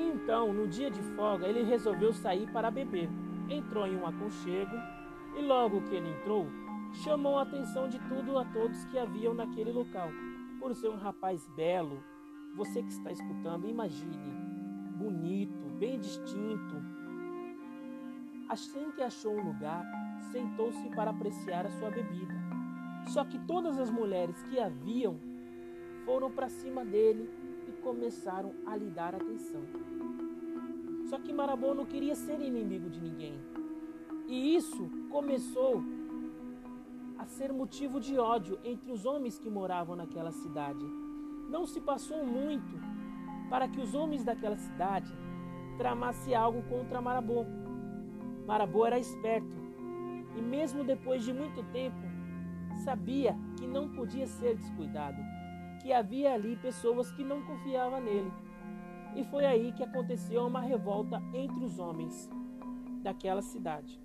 Então, no dia de folga, ele resolveu sair para beber. Entrou em um aconchego e logo que ele entrou, chamou a atenção de tudo a todos que haviam naquele local. Por ser um rapaz belo, você que está escutando, imagine, bonito, bem distinto. Assim que achou um lugar, sentou-se para apreciar a sua bebida. Só que todas as mulheres que haviam foram para cima dele começaram a lhe dar atenção. Só que Marabô não queria ser inimigo de ninguém. E isso começou a ser motivo de ódio entre os homens que moravam naquela cidade. Não se passou muito para que os homens daquela cidade tramassem algo contra Marabô. Marabô era esperto e, mesmo depois de muito tempo, sabia que não podia ser descuidado, que havia ali pessoas que não confiavam nele. E foi aí que aconteceu uma revolta entre os homens daquela cidade.